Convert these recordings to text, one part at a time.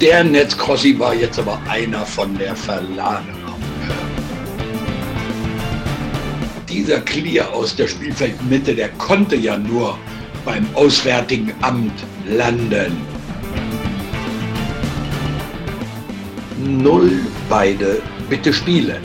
Der Netzcrossi war jetzt aber einer von der Verladung. Dieser Clear aus der Spielfeldmitte, der konnte ja nur beim Auswärtigen Amt landen. Null beide bitte spielen.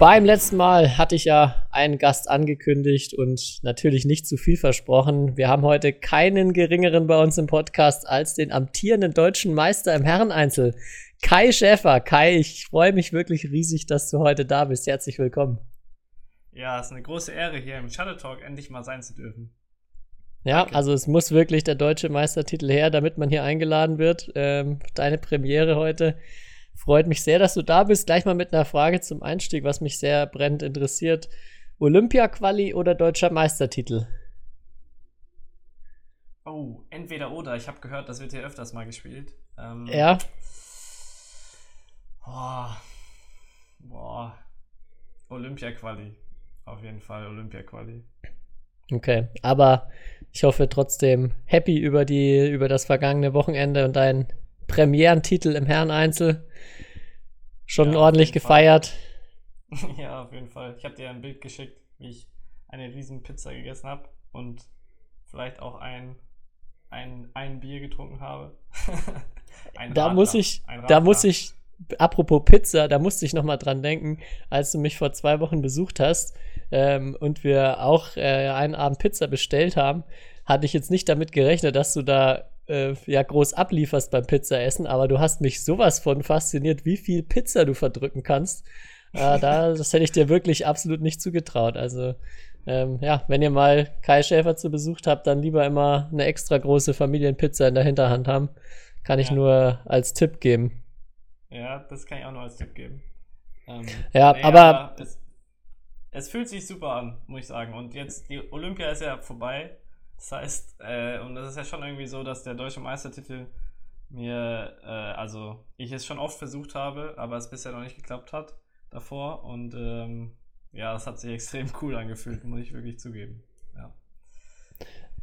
Beim letzten Mal hatte ich ja einen Gast angekündigt und natürlich nicht zu viel versprochen. Wir haben heute keinen geringeren bei uns im Podcast als den amtierenden deutschen Meister im Herreneinzel, Kai Schäfer. Kai, ich freue mich wirklich riesig, dass du heute da bist. Herzlich willkommen. Ja, es ist eine große Ehre, hier im Shadow Talk endlich mal sein zu dürfen. Ja, Danke. also es muss wirklich der deutsche Meistertitel her, damit man hier eingeladen wird. Ähm, deine Premiere heute. Freut mich sehr, dass du da bist. Gleich mal mit einer Frage zum Einstieg, was mich sehr brennend interessiert. Olympia-Quali oder deutscher Meistertitel? Oh, entweder oder. Ich habe gehört, das wird hier öfters mal gespielt. Ähm, ja. Boah. Boah. Olympia-Quali. Auf jeden Fall Olympia-Quali. Okay, aber ich hoffe trotzdem happy über die über das vergangene Wochenende und deinen Premierentitel im Herreneinzel. Schon ja, ordentlich gefeiert. ja, auf jeden Fall. Ich habe dir ein Bild geschickt, wie ich eine riesen Pizza gegessen habe und vielleicht auch ein, ein, ein Bier getrunken habe. da Radler, muss ich, da muss ich, apropos Pizza, da musste ich noch mal dran denken, als du mich vor zwei Wochen besucht hast ähm, und wir auch äh, einen Abend Pizza bestellt haben, hatte ich jetzt nicht damit gerechnet, dass du da äh, ja groß ablieferst beim Pizzaessen, aber du hast mich sowas von fasziniert, wie viel Pizza du verdrücken kannst. Äh, da, das hätte ich dir wirklich absolut nicht zugetraut. Also ähm, ja, wenn ihr mal Kai Schäfer zu Besuch habt, dann lieber immer eine extra große Familienpizza in der Hinterhand haben. Kann ich ja. nur als Tipp geben. Ja, das kann ich auch nur als Tipp geben. Ähm, ja, nee, aber, aber es, es, fühlt sich super an, muss ich sagen. Und jetzt, die Olympia ist ja vorbei. Das heißt, äh, und das ist ja schon irgendwie so, dass der deutsche Meistertitel mir, äh, also ich es schon oft versucht habe, aber es bisher noch nicht geklappt hat davor. Und ähm, ja, das hat sich extrem cool angefühlt, muss ich wirklich zugeben. Ja.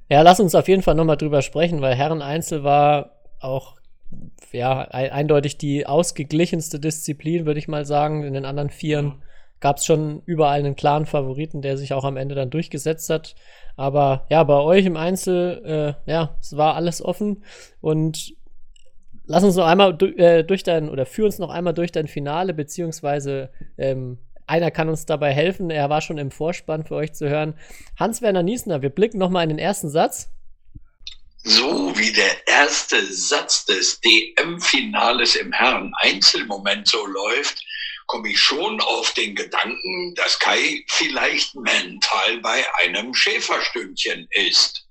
Ja, lass uns auf jeden Fall nochmal drüber sprechen, weil Herren Einzel war auch ja, eindeutig die ausgeglichenste Disziplin, würde ich mal sagen. In den anderen Vieren mhm. gab es schon überall einen klaren Favoriten, der sich auch am Ende dann durchgesetzt hat. Aber ja, bei euch im Einzel, äh, ja, es war alles offen und lass uns noch einmal äh, durch dein oder führ uns noch einmal durch dein Finale, beziehungsweise ähm, einer kann uns dabei helfen. Er war schon im Vorspann für euch zu hören. Hans-Werner Niesner, wir blicken noch mal in den ersten Satz. So wie der erste Satz des DM-Finales im Herren-Einzelmoment so läuft, komme ich schon auf den Gedanken, dass Kai vielleicht mental bei einem Schäferstündchen ist.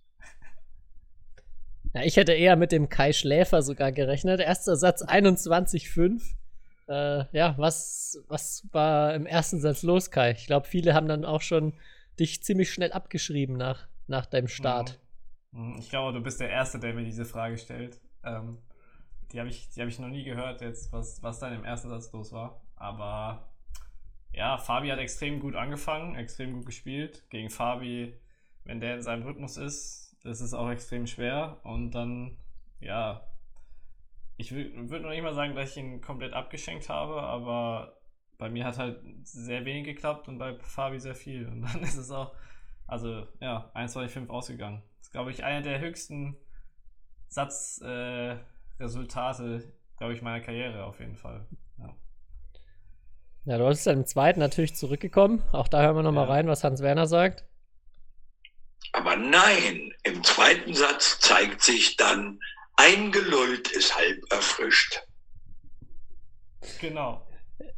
Ja, ich hätte eher mit dem Kai Schläfer sogar gerechnet. Erster Satz 21,5. Äh, ja, was, was war im ersten Satz los, Kai? Ich glaube, viele haben dann auch schon dich ziemlich schnell abgeschrieben nach, nach deinem Start. Mhm. Ich glaube, du bist der Erste, der mir diese Frage stellt. Ähm, die habe ich, hab ich noch nie gehört, jetzt, was, was dann im ersten Satz los war. Aber ja, Fabi hat extrem gut angefangen, extrem gut gespielt. Gegen Fabi, wenn der in seinem Rhythmus ist, ist es auch extrem schwer. Und dann, ja, ich würde noch nicht mal sagen, dass ich ihn komplett abgeschenkt habe, aber bei mir hat halt sehr wenig geklappt und bei Fabi sehr viel. Und dann ist es auch, also ja, 1, 2, 5 ausgegangen. Das ist, glaube ich, einer der höchsten Satzresultate, äh, glaube ich, meiner Karriere auf jeden Fall. Ja. Ja, du bist dann im zweiten natürlich zurückgekommen. Auch da hören wir nochmal ja. rein, was Hans Werner sagt. Aber nein, im zweiten Satz zeigt sich dann, eingelullt ist halb erfrischt. Genau.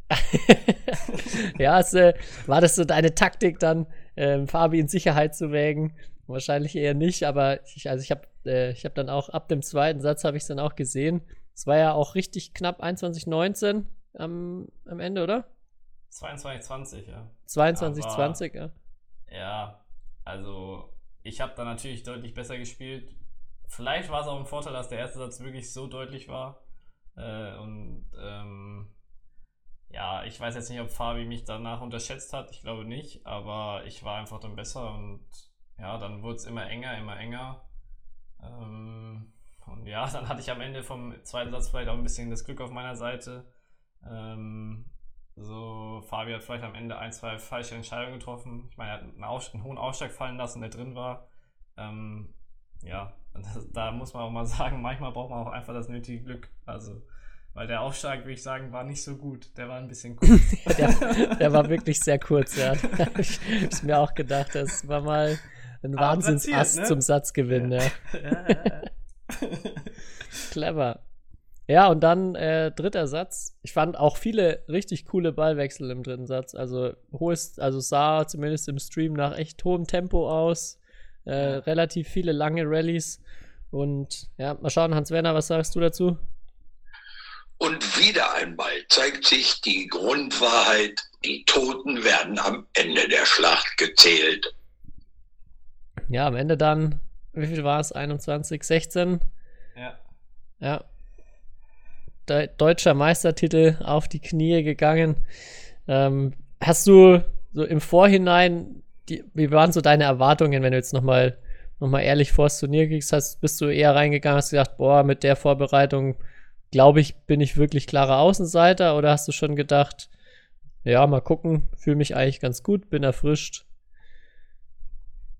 ja, es, äh, war das so deine Taktik dann, ähm, Fabi in Sicherheit zu wägen? Wahrscheinlich eher nicht, aber ich, also ich habe äh, hab dann auch ab dem zweiten Satz habe ich es dann auch gesehen. Es war ja auch richtig knapp 21-19 am, am Ende, oder? 22-20, ja. 22-20, ja. Ja, also ich habe da natürlich deutlich besser gespielt. Vielleicht war es auch ein Vorteil, dass der erste Satz wirklich so deutlich war. Äh, und ähm, ja, ich weiß jetzt nicht, ob Fabi mich danach unterschätzt hat. Ich glaube nicht, aber ich war einfach dann besser und ja, dann wurde es immer enger, immer enger. Ähm, und ja, dann hatte ich am Ende vom zweiten Satz vielleicht auch ein bisschen das Glück auf meiner Seite. Ähm, so, Fabi hat vielleicht am Ende ein, zwei falsche Entscheidungen getroffen. Ich meine, er hat einen, einen hohen Ausschlag fallen lassen, der drin war. Ähm, ja, das, da muss man auch mal sagen, manchmal braucht man auch einfach das nötige Glück. Also, weil der Aufschlag, würde ich sagen, war nicht so gut. Der war ein bisschen kurz. der, der, war wirklich sehr kurz, ja. ich hab's mir auch gedacht. Das war mal ein Wahnsinnsass ne? zum Satzgewinn, ja. ja Clever. Ja, und dann äh, dritter Satz. Ich fand auch viele richtig coole Ballwechsel im dritten Satz. Also hohes, also sah zumindest im Stream nach echt hohem Tempo aus. Äh, relativ viele lange Rallyes. Und ja, mal schauen, Hans-Werner, was sagst du dazu? Und wieder einmal zeigt sich die Grundwahrheit, die Toten werden am Ende der Schlacht gezählt. Ja, am Ende dann, wie viel war es? 21, 16? Ja. Ja, De deutscher Meistertitel auf die Knie gegangen. Ähm, hast du so im Vorhinein, die, wie waren so deine Erwartungen, wenn du jetzt nochmal noch mal ehrlich vor das Turnier gehst, hast, bist du eher reingegangen, hast gedacht, boah, mit der Vorbereitung, glaube ich, bin ich wirklich klarer Außenseiter oder hast du schon gedacht, ja, mal gucken, fühle mich eigentlich ganz gut, bin erfrischt?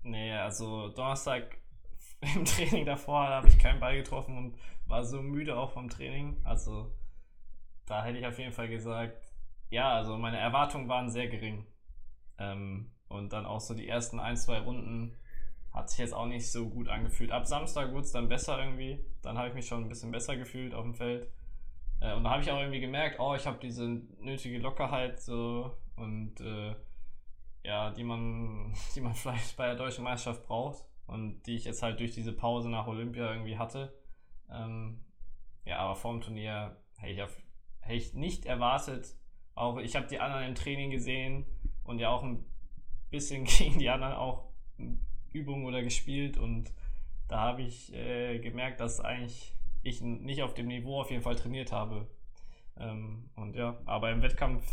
Nee, also Donnerstag im Training davor habe ich keinen Ball getroffen und war so müde auch vom Training. Also da hätte ich auf jeden Fall gesagt, ja, also meine Erwartungen waren sehr gering. Ähm, und dann auch so die ersten ein, zwei Runden hat sich jetzt auch nicht so gut angefühlt. Ab Samstag wurde es dann besser irgendwie. Dann habe ich mich schon ein bisschen besser gefühlt auf dem Feld. Äh, und da habe ich auch irgendwie gemerkt, oh, ich habe diese nötige Lockerheit so und äh, ja, die man, die man vielleicht bei der deutschen Meisterschaft braucht und die ich jetzt halt durch diese Pause nach Olympia irgendwie hatte. Ähm, ja, aber vor dem Turnier hätte ich, hätte ich nicht erwartet. Auch ich habe die anderen im Training gesehen und ja auch ein bisschen gegen die anderen auch Übungen oder gespielt und da habe ich äh, gemerkt, dass eigentlich ich nicht auf dem Niveau auf jeden Fall trainiert habe. Ähm, und ja, aber im Wettkampf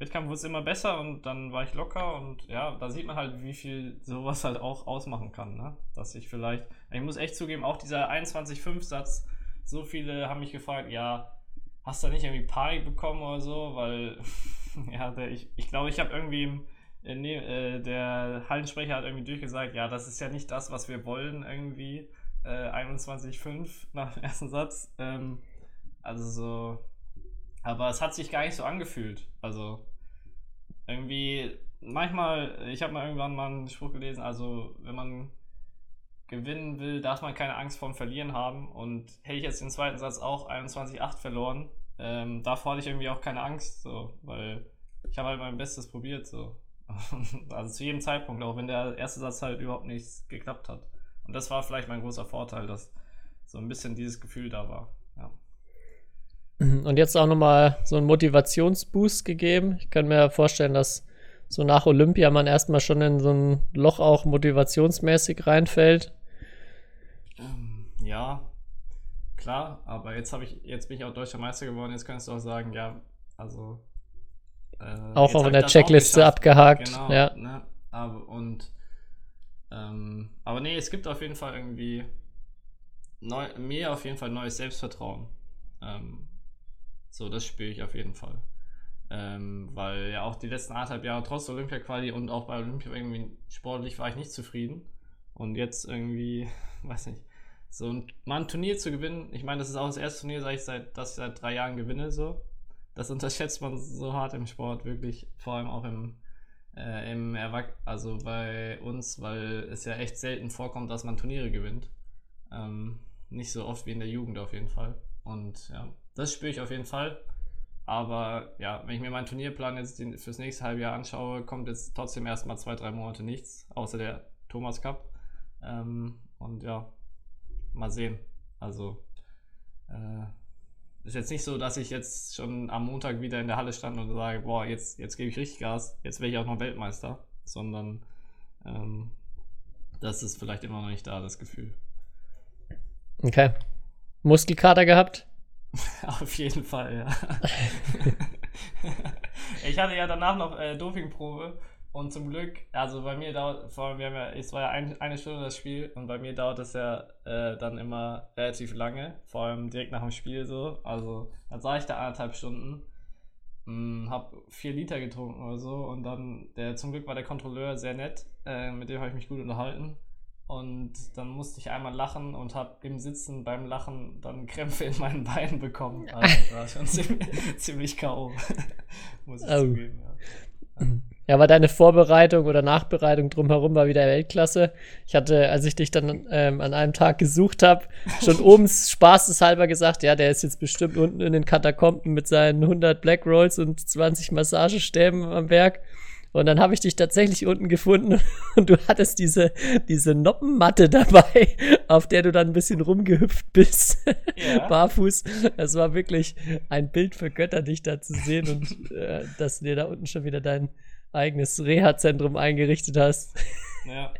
Wettkampf wurde es immer besser und dann war ich locker und ja, da sieht man halt, wie viel sowas halt auch ausmachen kann, ne? Dass ich vielleicht, ich muss echt zugeben, auch dieser 21-5-Satz, so viele haben mich gefragt, ja, hast du nicht irgendwie Panik bekommen oder so, weil, ja, der, ich, ich glaube, ich habe irgendwie, äh, nee, äh, der Hallensprecher hat irgendwie durchgesagt, ja, das ist ja nicht das, was wir wollen, irgendwie, äh, 21-5 nach dem ersten Satz, ähm, also so, aber es hat sich gar nicht so angefühlt, also, irgendwie, manchmal, ich habe mal irgendwann mal einen Spruch gelesen, also wenn man gewinnen will, darf man keine Angst vorm Verlieren haben. Und hätte ich jetzt den zweiten Satz auch 21-8 verloren, ähm, davor hatte ich irgendwie auch keine Angst, so, weil ich habe halt mein Bestes probiert, so. also zu jedem Zeitpunkt, auch wenn der erste Satz halt überhaupt nichts geklappt hat. Und das war vielleicht mein großer Vorteil, dass so ein bisschen dieses Gefühl da war. Mhm. Und jetzt auch nochmal so einen Motivationsboost gegeben. Ich kann mir vorstellen, dass so nach Olympia man erstmal schon in so ein Loch auch motivationsmäßig reinfällt. Ähm, ja, klar, aber jetzt habe ich, jetzt bin ich auch deutscher Meister geworden, jetzt kannst du auch sagen, ja, also äh, auch auf der Checkliste abgehakt. Genau, ja. Ne? Aber, und ähm, aber nee, es gibt auf jeden Fall irgendwie neu, mir auf jeden Fall neues Selbstvertrauen. Ähm, so, das spüre ich auf jeden Fall. Ähm, weil ja auch die letzten anderthalb Jahre trotz Olympia-Quali und auch bei Olympia irgendwie sportlich war ich nicht zufrieden. Und jetzt irgendwie, weiß nicht, so ein, mal ein Turnier zu gewinnen, ich meine, das ist auch das erste Turnier, seit ich seit, das ich seit drei Jahren gewinne, so. Das unterschätzt man so hart im Sport, wirklich, vor allem auch im, äh, im Erwach also bei uns, weil es ja echt selten vorkommt, dass man Turniere gewinnt. Ähm, nicht so oft wie in der Jugend auf jeden Fall. Und ja, das spüre ich auf jeden Fall. Aber ja, wenn ich mir meinen Turnierplan jetzt fürs nächste halbe Jahr anschaue, kommt jetzt trotzdem erstmal zwei, drei Monate nichts, außer der Thomas Cup. Ähm, und ja, mal sehen. Also, äh, ist jetzt nicht so, dass ich jetzt schon am Montag wieder in der Halle stand und sage, boah, jetzt, jetzt gebe ich richtig Gas, jetzt werde ich auch noch Weltmeister, sondern ähm, das ist vielleicht immer noch nicht da, das Gefühl. Okay. Muskelkater gehabt? Auf jeden Fall, ja. ich hatte ja danach noch äh, Dopingprobe Und zum Glück, also bei mir dauert, vor allem, wir haben ja, es war ja ein, eine Stunde das Spiel und bei mir dauert es ja äh, dann immer relativ lange, vor allem direkt nach dem Spiel so. Also dann sah ich da anderthalb Stunden, mh, hm, hab vier Liter getrunken oder so und dann, der zum Glück war der Kontrolleur sehr nett, äh, mit dem habe ich mich gut unterhalten. Und dann musste ich einmal lachen und habe im Sitzen beim Lachen dann Krämpfe in meinen Beinen bekommen. Also das war schon ziemlich, ziemlich K.O. muss ich oh. zugeben. Ja. ja, aber deine Vorbereitung oder Nachbereitung drumherum war wieder Weltklasse. Ich hatte, als ich dich dann ähm, an einem Tag gesucht habe, schon oben spaßeshalber gesagt, ja, der ist jetzt bestimmt unten in den Katakomben mit seinen 100 Black Rolls und 20 Massagestäben am Werk. Und dann habe ich dich tatsächlich unten gefunden und du hattest diese, diese Noppenmatte dabei, auf der du dann ein bisschen rumgehüpft bist. Ja. Barfuß. Das war wirklich ein Bild für Götter, dich da zu sehen und äh, dass du dir da unten schon wieder dein eigenes Reha-Zentrum eingerichtet hast. Ja.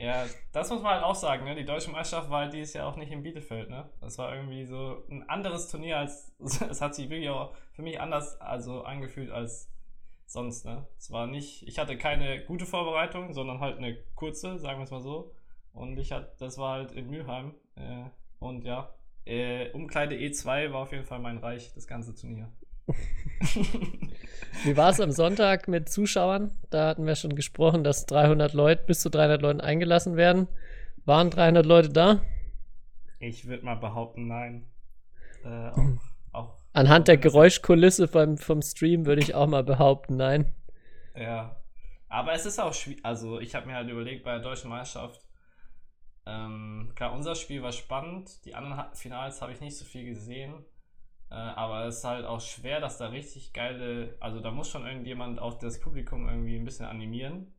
Ja, das muss man halt auch sagen, ne? Die deutsche Meisterschaft war halt dieses Jahr auch nicht in Bielefeld, ne? Das war irgendwie so ein anderes Turnier als, es hat sich wirklich auch für mich anders also angefühlt als sonst, ne? Es war nicht, ich hatte keine gute Vorbereitung, sondern halt eine kurze, sagen wir es mal so. Und ich hatte, das war halt in Mülheim. Äh, und ja, äh, Umkleide E2 war auf jeden Fall mein Reich, das ganze Turnier. Wie war es am Sonntag mit Zuschauern? Da hatten wir schon gesprochen, dass 300 Leute, bis zu 300 Leuten eingelassen werden. Waren 300 Leute da? Ich würde mal behaupten, nein. Äh, auch Anhand der Geräuschkulisse vom, vom Stream würde ich auch mal behaupten, nein. Ja. Aber es ist auch schwierig. Also, ich habe mir halt überlegt, bei der deutschen Meisterschaft, ähm, klar, unser Spiel war spannend. Die anderen Finals habe ich nicht so viel gesehen. Äh, aber es ist halt auch schwer, dass da richtig geile. Also, da muss schon irgendjemand auch das Publikum irgendwie ein bisschen animieren.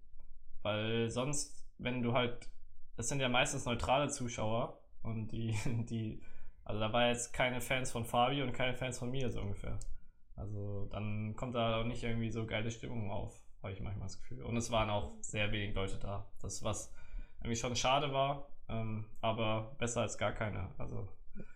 Weil sonst, wenn du halt. Das sind ja meistens neutrale Zuschauer. Und die, die also da war jetzt keine Fans von Fabi und keine Fans von mir so ungefähr. Also dann kommt da auch nicht irgendwie so geile Stimmung auf, habe ich manchmal das Gefühl. Und es waren auch sehr wenig Leute da. Das, was irgendwie schon schade war, ähm, aber besser als gar keine. Also.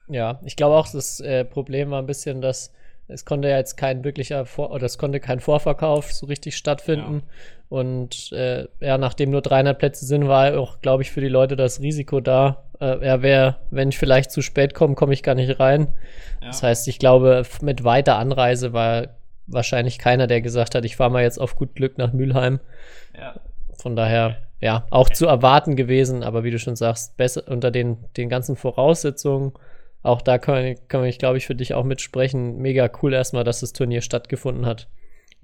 Ja, ich glaube auch, das äh, Problem war ein bisschen, dass es konnte ja jetzt kein wirklicher Vor oder es konnte kein Vorverkauf so richtig stattfinden. Ja. Und äh, ja, nachdem nur 300 Plätze sind, war auch, glaube ich, für die Leute das Risiko da. Äh, ja, wer, wenn ich vielleicht zu spät komme, komme ich gar nicht rein. Ja. Das heißt, ich glaube, mit weiter Anreise war wahrscheinlich keiner, der gesagt hat, ich fahre mal jetzt auf gut Glück nach Mülheim. Ja. Von daher, ja, auch zu erwarten gewesen, aber wie du schon sagst, besser unter den, den ganzen Voraussetzungen auch da kann, kann ich, glaube ich, für dich auch mitsprechen. Mega cool erstmal, dass das Turnier stattgefunden hat.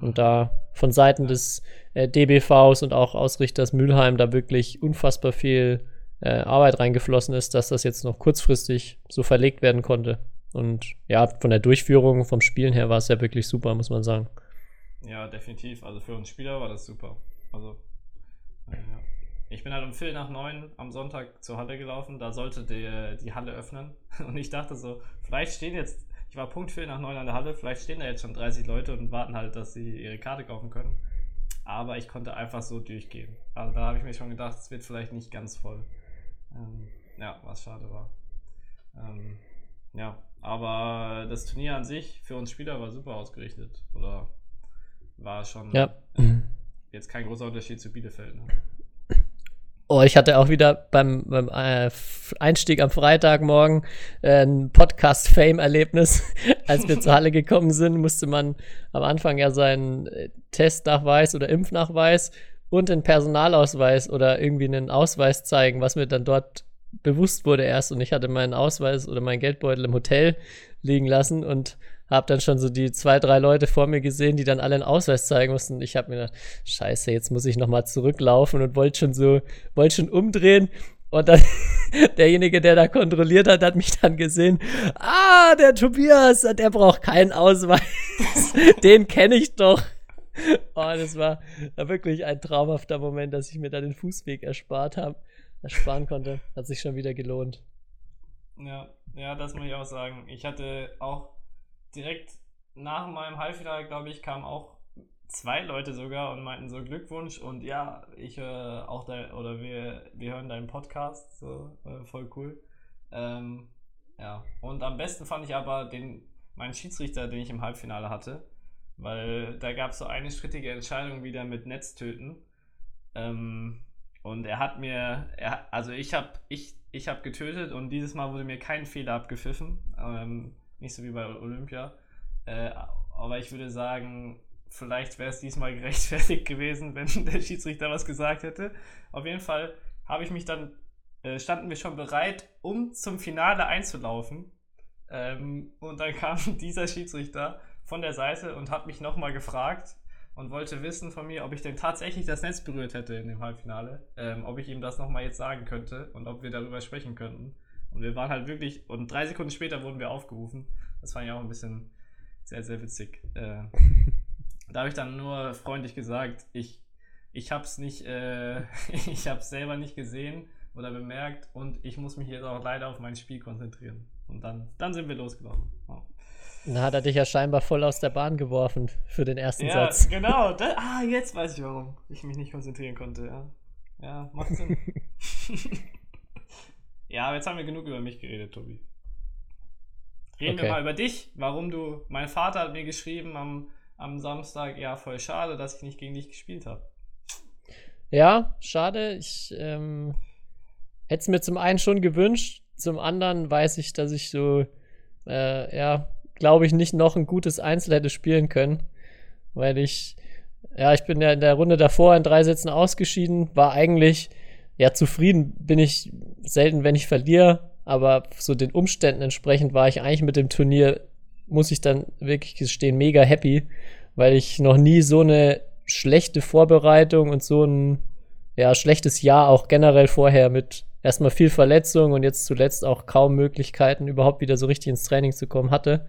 Und da von Seiten des äh, DBVs und auch Ausrichters Mülheim da wirklich unfassbar viel äh, Arbeit reingeflossen ist, dass das jetzt noch kurzfristig so verlegt werden konnte. Und ja, von der Durchführung, vom Spielen her war es ja wirklich super, muss man sagen. Ja, definitiv. Also für uns Spieler war das super. Also, äh, ja. Ich bin halt um Viertel nach neun am Sonntag zur Halle gelaufen. Da sollte die, die Halle öffnen. Und ich dachte so, vielleicht stehen jetzt, ich war Punkt Viertel nach neun an der Halle, vielleicht stehen da jetzt schon 30 Leute und warten halt, dass sie ihre Karte kaufen können. Aber ich konnte einfach so durchgehen. Also da habe ich mir schon gedacht, es wird vielleicht nicht ganz voll. Ähm, ja, was schade war. Ähm, ja, aber das Turnier an sich für uns Spieler war super ausgerichtet. Oder war schon ja. jetzt kein großer Unterschied zu Bielefeld. Ne? Oh, ich hatte auch wieder beim, beim äh, Einstieg am Freitagmorgen äh, ein Podcast-Fame-Erlebnis. Als wir zur Halle gekommen sind, musste man am Anfang ja seinen äh, Testnachweis oder Impfnachweis und den Personalausweis oder irgendwie einen Ausweis zeigen, was mir dann dort bewusst wurde erst. Und ich hatte meinen Ausweis oder meinen Geldbeutel im Hotel liegen lassen und habe dann schon so die zwei, drei Leute vor mir gesehen, die dann alle einen Ausweis zeigen mussten. Ich habe mir gedacht, scheiße, jetzt muss ich nochmal zurücklaufen und wollte schon so, wollte schon umdrehen. Und dann derjenige, der da kontrolliert hat, hat mich dann gesehen. Ah, der Tobias, der braucht keinen Ausweis. Den kenne ich doch. Oh, das war, wirklich ein traumhafter Moment, dass ich mir da den Fußweg erspart habe, ersparen konnte. Hat sich schon wieder gelohnt. Ja, ja, das muss ich auch sagen. Ich hatte auch direkt nach meinem Halbfinale, glaube ich, kamen auch zwei Leute sogar und meinten so Glückwunsch und ja, ich äh, auch da oder wir, wir hören deinen Podcast, so äh, voll cool. Ähm, ja, und am besten fand ich aber den, meinen Schiedsrichter, den ich im Halbfinale hatte, weil da gab es so eine strittige Entscheidung wieder mit Netztöten. Ähm, und er hat mir, er, also ich habe ich, ich hab getötet und dieses Mal wurde mir kein Fehler abgepfiffen. Ähm, nicht so wie bei Olympia. Äh, aber ich würde sagen, vielleicht wäre es diesmal gerechtfertigt gewesen, wenn der Schiedsrichter was gesagt hätte. Auf jeden Fall habe ich mich dann, äh, standen wir schon bereit, um zum Finale einzulaufen. Ähm, und dann kam dieser Schiedsrichter von der Seite und hat mich nochmal gefragt und wollte wissen von mir, ob ich denn tatsächlich das Netz berührt hätte in dem Halbfinale, ähm, ob ich ihm das nochmal jetzt sagen könnte und ob wir darüber sprechen könnten. Und wir waren halt wirklich, und drei Sekunden später wurden wir aufgerufen. Das fand ich auch ein bisschen sehr, sehr witzig. Äh, da habe ich dann nur freundlich gesagt, ich, ich habe es nicht, äh, ich habe es selber nicht gesehen oder bemerkt und ich muss mich jetzt auch leider auf mein Spiel konzentrieren. Und dann, dann sind wir losgelaufen. Wow. Dann hat er dich ja scheinbar voll aus der Bahn geworfen für den ersten ja, Satz. Ja, genau. Da, ah, jetzt weiß ich, warum ich mich nicht konzentrieren konnte. Ja, ja macht Sinn. ja, aber jetzt haben wir genug über mich geredet, Tobi. Reden okay. wir mal über dich, warum du. Mein Vater hat mir geschrieben am, am Samstag, ja, voll schade, dass ich nicht gegen dich gespielt habe. Ja, schade. Ich ähm, hätte es mir zum einen schon gewünscht, zum anderen weiß ich, dass ich so, äh, ja, glaube ich, nicht noch ein gutes Einzel hätte spielen können, weil ich, ja, ich bin ja in der Runde davor in drei Sätzen ausgeschieden, war eigentlich, ja, zufrieden bin ich selten, wenn ich verliere, aber so den Umständen entsprechend war ich eigentlich mit dem Turnier, muss ich dann wirklich gestehen, mega happy, weil ich noch nie so eine schlechte Vorbereitung und so ein ja, schlechtes Jahr auch generell vorher mit erstmal viel Verletzung und jetzt zuletzt auch kaum Möglichkeiten, überhaupt wieder so richtig ins Training zu kommen hatte.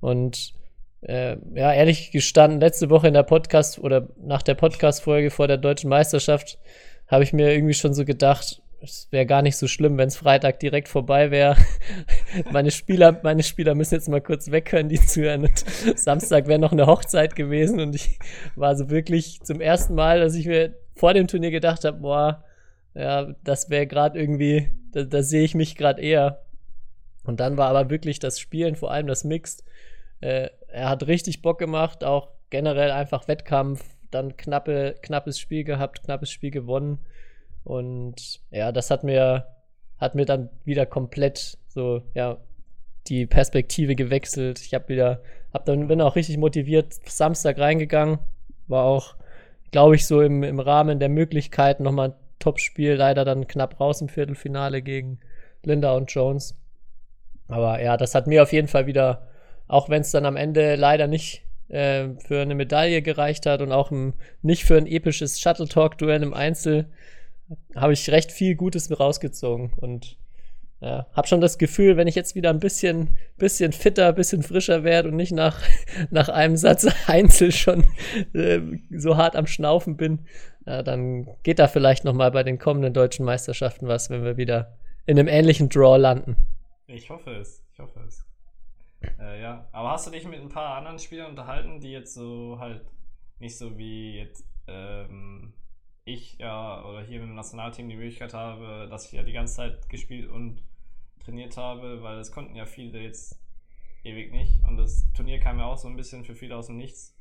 Und äh, ja, ehrlich gestanden, letzte Woche in der Podcast oder nach der Podcast-Folge vor der deutschen Meisterschaft habe ich mir irgendwie schon so gedacht, es wäre gar nicht so schlimm, wenn es Freitag direkt vorbei wäre. meine Spieler, meine Spieler müssen jetzt mal kurz weghören, die zuhören. Und Samstag wäre noch eine Hochzeit gewesen und ich war so wirklich zum ersten Mal, dass ich mir vor dem Turnier gedacht habe, boah, ja, das wäre gerade irgendwie, da, da sehe ich mich gerade eher. Und dann war aber wirklich das Spielen, vor allem das Mixed. Äh, er hat richtig Bock gemacht, auch generell einfach Wettkampf, dann knappe, knappes Spiel gehabt, knappes Spiel gewonnen. Und ja, das hat mir, hat mir dann wieder komplett so, ja, die Perspektive gewechselt. Ich habe wieder, hab dann, bin auch richtig motiviert Samstag reingegangen. War auch, glaube ich, so im, im Rahmen der Möglichkeiten nochmal Top-Spiel. Leider dann knapp raus im Viertelfinale gegen Linda und Jones. Aber ja, das hat mir auf jeden Fall wieder, auch wenn es dann am Ende leider nicht äh, für eine Medaille gereicht hat und auch im, nicht für ein episches Shuttle Talk-Duell im Einzel, habe ich recht viel Gutes rausgezogen und ja, habe schon das Gefühl, wenn ich jetzt wieder ein bisschen, bisschen fitter, bisschen frischer werde und nicht nach, nach einem Satz Einzel schon äh, so hart am Schnaufen bin, ja, dann geht da vielleicht noch mal bei den kommenden deutschen Meisterschaften was, wenn wir wieder in einem ähnlichen Draw landen. Ich hoffe es, ich hoffe es. Äh, ja, aber hast du dich mit ein paar anderen Spielern unterhalten, die jetzt so halt nicht so wie jetzt ähm, ich ja oder hier mit dem Nationalteam die Möglichkeit habe, dass ich ja die ganze Zeit gespielt und trainiert habe, weil es konnten ja viele jetzt ewig nicht und das Turnier kam ja auch so ein bisschen für viele aus dem Nichts.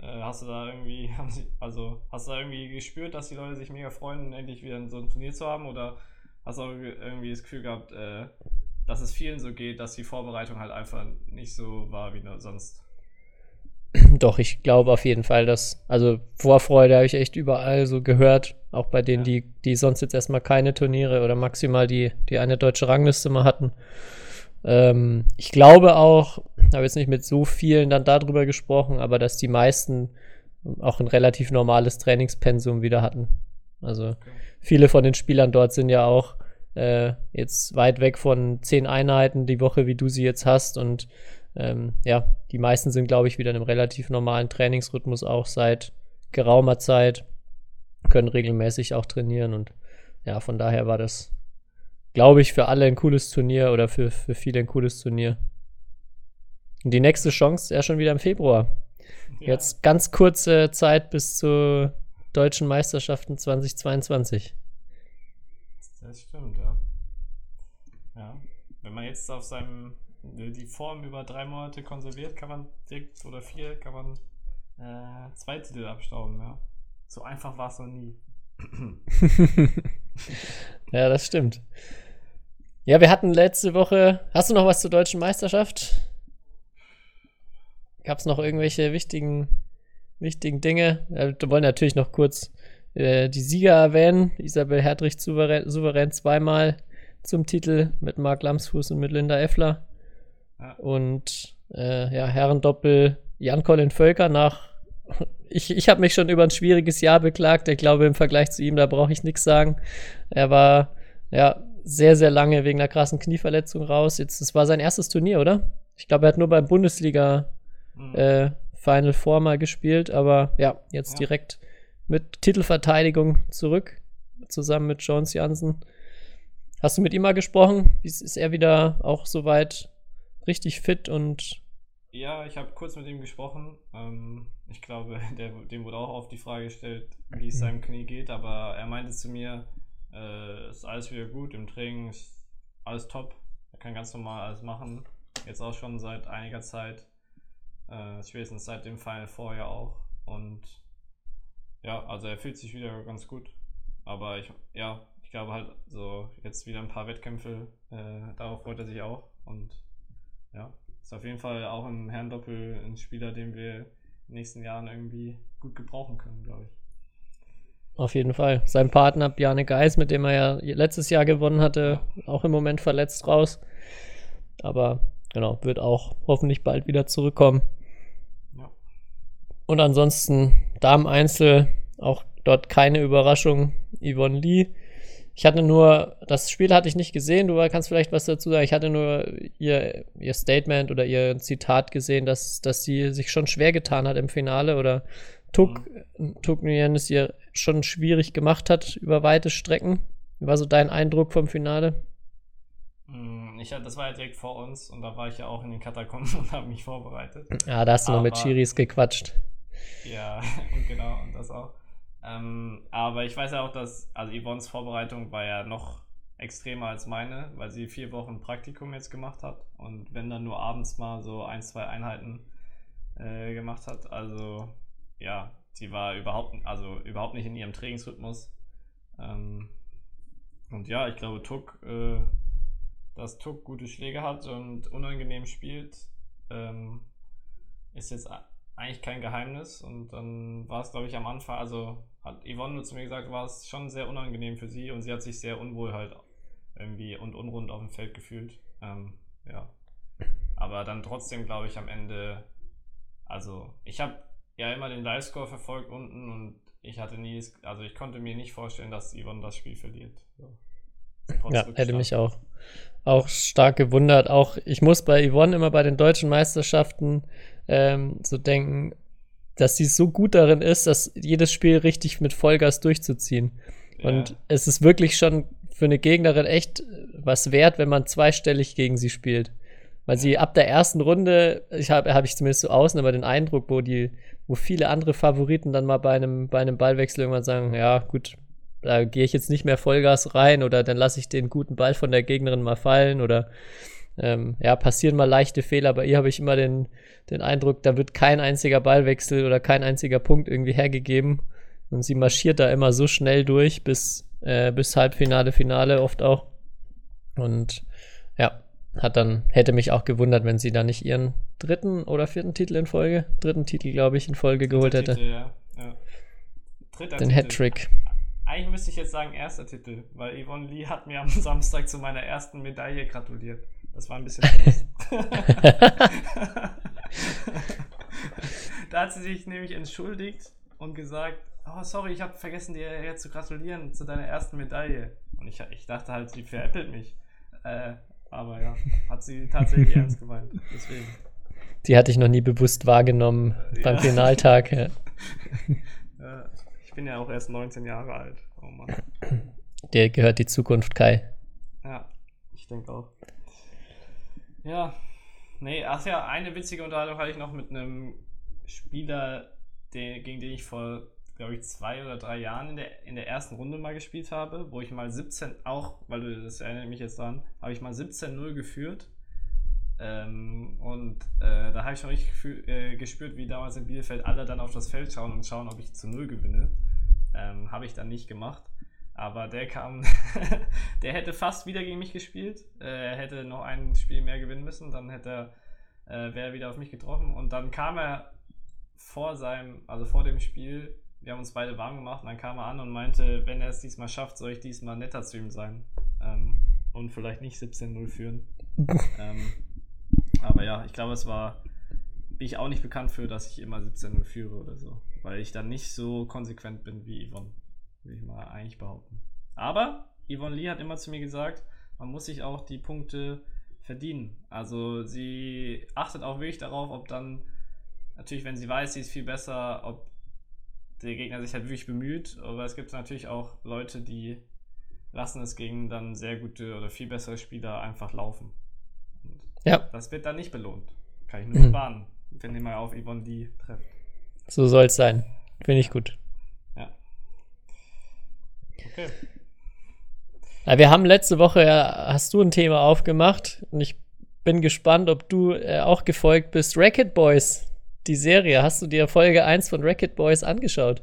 Äh, hast du da irgendwie, also hast du da irgendwie gespürt, dass die Leute sich mega freuen, endlich wieder so ein Turnier zu haben oder hast du irgendwie das Gefühl gehabt, äh, dass es vielen so geht, dass die Vorbereitung halt einfach nicht so war wie sonst? Doch, ich glaube auf jeden Fall, dass, also Vorfreude habe ich echt überall so gehört, auch bei denen, ja. die, die sonst jetzt erstmal keine Turniere oder maximal die, die eine deutsche Rangliste mal hatten. Ähm, ich glaube auch, habe jetzt nicht mit so vielen dann darüber gesprochen, aber dass die meisten auch ein relativ normales Trainingspensum wieder hatten. Also viele von den Spielern dort sind ja auch äh, jetzt weit weg von zehn Einheiten die Woche, wie du sie jetzt hast und ähm, ja, die meisten sind, glaube ich, wieder in einem relativ normalen Trainingsrhythmus auch seit geraumer Zeit, können regelmäßig auch trainieren und ja, von daher war das, glaube ich, für alle ein cooles Turnier oder für, für viele ein cooles Turnier. Und die nächste Chance ja schon wieder im Februar. Ja. Jetzt ganz kurze Zeit bis zu deutschen Meisterschaften 2022. Das stimmt, ja. Ja. Wenn man jetzt auf seinem die Form über drei Monate konserviert, kann man direkt oder vier, kann man äh, zwei Titel abstauben, ja. So einfach war es noch nie. ja, das stimmt. Ja, wir hatten letzte Woche. Hast du noch was zur deutschen Meisterschaft? Gab es noch irgendwelche wichtigen, wichtigen Dinge? Wir wollen natürlich noch kurz äh, die Sieger erwähnen. Isabel Hertrich souverän, souverän zweimal zum Titel mit Marc Lamsfuß und mit Linda Effler. Und äh, ja, Herrendoppel Jan-Colin Völker nach. Ich, ich habe mich schon über ein schwieriges Jahr beklagt. Ich glaube, im Vergleich zu ihm, da brauche ich nichts sagen. Er war ja sehr, sehr lange wegen einer krassen Knieverletzung raus. Jetzt, das war sein erstes Turnier, oder? Ich glaube, er hat nur beim Bundesliga mhm. äh, Final Four mal gespielt, aber ja, jetzt ja. direkt mit Titelverteidigung zurück, zusammen mit Jones Jansen. Hast du mit ihm mal gesprochen? Ist er wieder auch soweit richtig fit und. Ja, ich habe kurz mit ihm gesprochen. Ähm, ich glaube, der, dem wurde auch oft die Frage gestellt, wie es mhm. seinem Knie geht, aber er meinte zu mir, äh, ist alles wieder gut, im Training ist alles top. Er kann ganz normal alles machen. Jetzt auch schon seit einiger Zeit. Äh, spätestens seit dem Final Four auch. Und ja, also er fühlt sich wieder ganz gut. Aber ich, ja, ich glaube halt so jetzt wieder ein paar Wettkämpfe, äh, darauf freut er sich auch. Und ja, ist auf jeden Fall auch im Herrendoppel ein Spieler, den wir den nächsten Jahren irgendwie gut gebrauchen können, glaube ich. Auf jeden Fall. Sein Partner Bjarne Geis, mit dem er ja letztes Jahr gewonnen hatte, auch im Moment verletzt raus. Aber genau, wird auch hoffentlich bald wieder zurückkommen. Ja. Und ansonsten Damen-Einzel, auch dort keine Überraschung. Yvonne Lee. Ich hatte nur, das Spiel hatte ich nicht gesehen, du kannst vielleicht was dazu sagen. Ich hatte nur ihr, ihr Statement oder ihr Zitat gesehen, dass, dass sie sich schon schwer getan hat im Finale oder Tuk, mhm. Tuk es ihr schon schwierig gemacht hat über weite Strecken. Wie war so dein Eindruck vom Finale? Mm, ich, das war ja direkt vor uns und da war ich ja auch in den Katakomben und habe mich vorbereitet. Ja, da hast du aber, noch mit Chiris gequatscht. Ja, und genau, und das auch. Ähm, aber ich weiß ja auch, dass, also Yvonnes Vorbereitung war ja noch extremer als meine, weil sie vier Wochen Praktikum jetzt gemacht hat und wenn dann nur abends mal so ein, zwei Einheiten äh, gemacht hat. Also ja, sie war überhaupt, also überhaupt nicht in ihrem Trainingsrhythmus. Ähm, und ja, ich glaube, Tuck, äh, dass Tuck gute Schläge hat und unangenehm spielt, ähm, ist jetzt eigentlich kein Geheimnis. Und dann war es, glaube ich, am Anfang, also hat Yvonne nur zu mir gesagt, war es schon sehr unangenehm für sie und sie hat sich sehr unwohl halt irgendwie und unrund auf dem Feld gefühlt. Ähm, ja. Aber dann trotzdem, glaube ich, am Ende, also ich habe ja immer den Live-Score verfolgt unten und ich hatte nie, also ich konnte mir nicht vorstellen, dass Yvonne das Spiel verliert. So. Ja, hätte mich auch, auch stark gewundert. Auch ich muss bei Yvonne immer bei den deutschen Meisterschaften ähm, so denken, dass sie so gut darin ist, dass jedes Spiel richtig mit Vollgas durchzuziehen. Ja. Und es ist wirklich schon für eine Gegnerin echt was wert, wenn man zweistellig gegen sie spielt. Weil sie ab der ersten Runde, ich habe hab ich zumindest so außen aber den Eindruck, wo die, wo viele andere Favoriten dann mal bei einem, bei einem Ballwechsel irgendwann sagen, ja, gut, da gehe ich jetzt nicht mehr Vollgas rein oder dann lasse ich den guten Ball von der Gegnerin mal fallen oder ähm, ja, passieren mal leichte Fehler. Bei ihr habe ich immer den, den Eindruck, da wird kein einziger Ballwechsel oder kein einziger Punkt irgendwie hergegeben. Und sie marschiert da immer so schnell durch bis, äh, bis Halbfinale, Finale oft auch. Und ja, hat dann, hätte mich auch gewundert, wenn sie da nicht ihren dritten oder vierten Titel in Folge, dritten Titel, glaube ich, in Folge geholt hätte. Titel, ja. Ja. Den Hattrick. Eigentlich müsste ich jetzt sagen, erster Titel, weil Yvonne Lee hat mir am Samstag zu meiner ersten Medaille gratuliert. Das war ein bisschen. da hat sie sich nämlich entschuldigt und gesagt: Oh, sorry, ich habe vergessen, dir jetzt zu gratulieren zu deiner ersten Medaille. Und ich, ich dachte halt, sie veräppelt mich. Äh, aber ja, hat sie tatsächlich ernst gemeint. Deswegen. Die hatte ich noch nie bewusst wahrgenommen ja. beim Finaltag. Ja. ja. Ich bin ja auch erst 19 Jahre alt. Oh Mann. Dir gehört die Zukunft, Kai. Ja, ich denke auch. Ja, nee, ach ja, eine witzige Unterhaltung hatte ich noch mit einem Spieler, der, gegen den ich vor glaube ich, zwei oder drei Jahren in der, in der ersten Runde mal gespielt habe, wo ich mal 17, auch, weil du das erinnert mich jetzt dran, habe ich mal 17-0 geführt. Ähm, und äh, da habe ich schon richtig äh, gespürt, wie damals in Bielefeld alle dann auf das Feld schauen und schauen, ob ich zu Null gewinne. Ähm, habe ich dann nicht gemacht. Aber der kam, der hätte fast wieder gegen mich gespielt. Äh, er hätte noch ein Spiel mehr gewinnen müssen, dann hätte er, äh, wäre er wieder auf mich getroffen. Und dann kam er vor seinem, also vor dem Spiel, wir haben uns beide warm gemacht, und dann kam er an und meinte, wenn er es diesmal schafft, soll ich diesmal netter zu ihm sein. Ähm, und vielleicht nicht 17-0 führen. ähm, aber ja, ich glaube, es war, bin ich auch nicht bekannt für, dass ich immer 17-0 führe oder so. Weil ich dann nicht so konsequent bin wie Yvonne, würde ich mal eigentlich behaupten. Aber Yvonne Lee hat immer zu mir gesagt, man muss sich auch die Punkte verdienen. Also sie achtet auch wirklich darauf, ob dann, natürlich, wenn sie weiß, sie ist viel besser, ob der Gegner sich halt wirklich bemüht. Aber es gibt natürlich auch Leute, die lassen es gegen dann sehr gute oder viel bessere Spieler einfach laufen. Und ja. Das wird dann nicht belohnt. Kann ich nur mhm. warnen, wenn ihr mal auf Yvonne Lee trefft. So soll es sein. Finde ich gut. Ja. Okay. Ja, wir haben letzte Woche, hast du ein Thema aufgemacht und ich bin gespannt, ob du äh, auch gefolgt bist. Racket Boys, die Serie. Hast du dir Folge 1 von Racket Boys angeschaut?